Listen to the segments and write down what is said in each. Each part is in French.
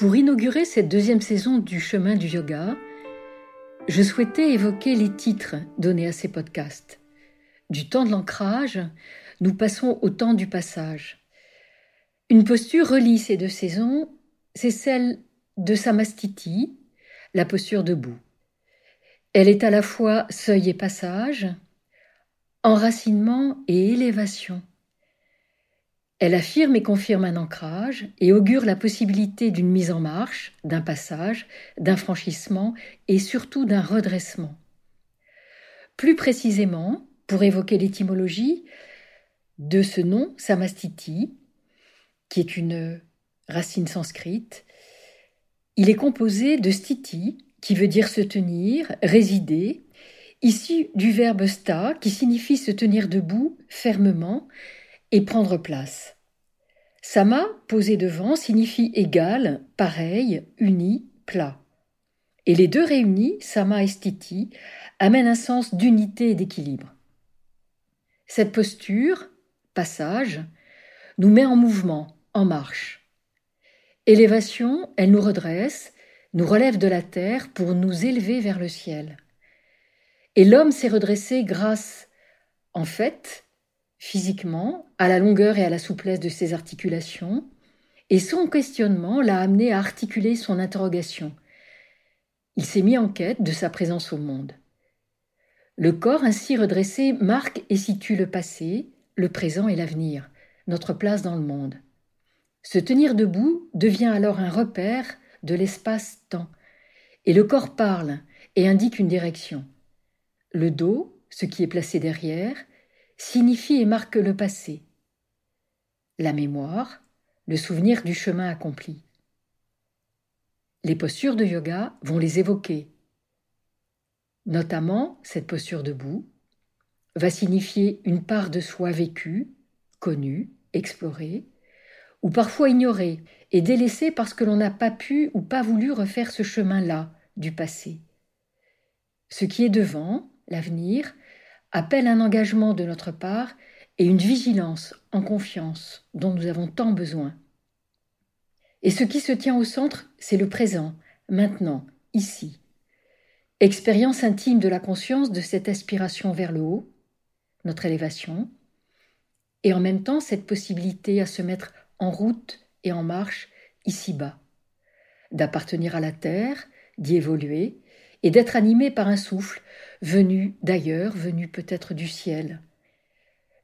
Pour inaugurer cette deuxième saison du chemin du yoga, je souhaitais évoquer les titres donnés à ces podcasts. Du temps de l'ancrage, nous passons au temps du passage. Une posture relie ces deux saisons, c'est celle de Samastiti, la posture debout. Elle est à la fois seuil et passage, enracinement et élévation. Elle affirme et confirme un ancrage et augure la possibilité d'une mise en marche, d'un passage, d'un franchissement et surtout d'un redressement. Plus précisément, pour évoquer l'étymologie de ce nom, Samastiti, qui est une racine sanscrite, il est composé de stiti, qui veut dire se tenir, résider, issu du verbe sta, qui signifie se tenir debout fermement et prendre place. Sama, posé devant, signifie égal, pareil, uni, plat. Et les deux réunis, sama et stiti, amènent un sens d'unité et d'équilibre. Cette posture, passage, nous met en mouvement, en marche. Élévation, elle nous redresse, nous relève de la terre pour nous élever vers le ciel. Et l'homme s'est redressé grâce, en fait, physiquement, à la longueur et à la souplesse de ses articulations, et son questionnement l'a amené à articuler son interrogation. Il s'est mis en quête de sa présence au monde. Le corps ainsi redressé marque et situe le passé, le présent et l'avenir, notre place dans le monde. Se tenir debout devient alors un repère de l'espace-temps, et le corps parle et indique une direction. Le dos, ce qui est placé derrière, signifie et marque le passé, la mémoire, le souvenir du chemin accompli. Les postures de yoga vont les évoquer. Notamment, cette posture debout va signifier une part de soi vécue, connue, explorée, ou parfois ignorée et délaissée parce que l'on n'a pas pu ou pas voulu refaire ce chemin-là du passé. Ce qui est devant, l'avenir, appelle un engagement de notre part et une vigilance en confiance dont nous avons tant besoin. Et ce qui se tient au centre, c'est le présent, maintenant, ici. Expérience intime de la conscience de cette aspiration vers le haut, notre élévation, et en même temps cette possibilité à se mettre en route et en marche ici-bas, d'appartenir à la terre, d'y évoluer, et d'être animé par un souffle venu d'ailleurs, venu peut-être du ciel.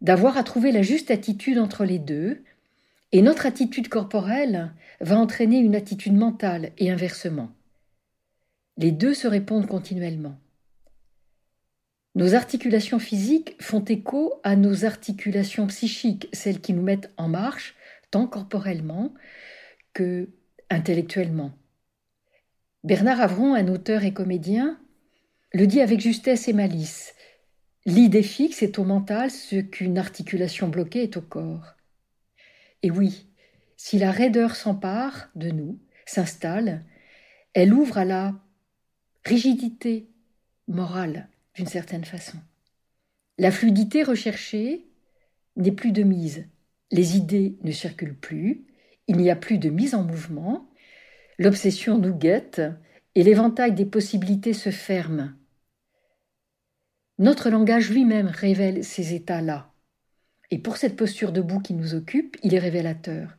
D'avoir à trouver la juste attitude entre les deux, et notre attitude corporelle va entraîner une attitude mentale et inversement. Les deux se répondent continuellement. Nos articulations physiques font écho à nos articulations psychiques, celles qui nous mettent en marche, tant corporellement que intellectuellement. Bernard Avron, un auteur et comédien, le dit avec justesse et malice. L'idée fixe est au mental ce qu'une articulation bloquée est au corps. Et oui, si la raideur s'empare de nous, s'installe, elle ouvre à la rigidité morale d'une certaine façon. La fluidité recherchée n'est plus de mise. Les idées ne circulent plus, il n'y a plus de mise en mouvement, L'obsession nous guette et l'éventail des possibilités se ferme. Notre langage lui-même révèle ces états-là. Et pour cette posture debout qui nous occupe, il est révélateur.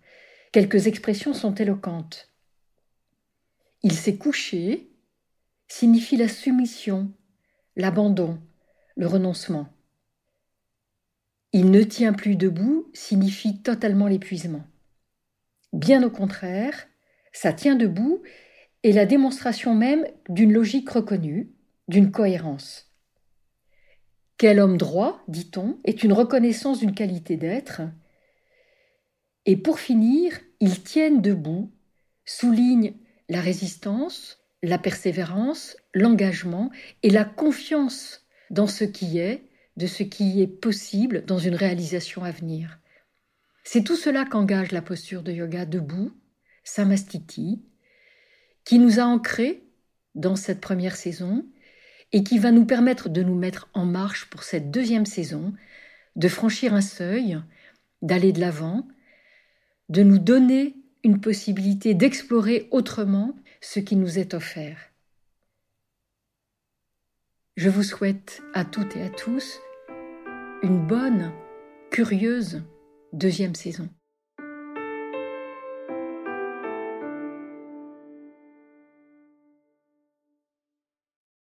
Quelques expressions sont éloquentes. Il s'est couché signifie la soumission, l'abandon, le renoncement. Il ne tient plus debout signifie totalement l'épuisement. Bien au contraire, ça tient debout et la démonstration même d'une logique reconnue, d'une cohérence. Quel homme droit, dit-on, est une reconnaissance d'une qualité d'être. Et pour finir, ils tiennent debout, soulignent la résistance, la persévérance, l'engagement et la confiance dans ce qui est, de ce qui est possible dans une réalisation à venir. C'est tout cela qu'engage la posture de yoga debout, Samastiti, qui nous a ancrés dans cette première saison et qui va nous permettre de nous mettre en marche pour cette deuxième saison, de franchir un seuil, d'aller de l'avant, de nous donner une possibilité d'explorer autrement ce qui nous est offert. Je vous souhaite à toutes et à tous une bonne, curieuse deuxième saison.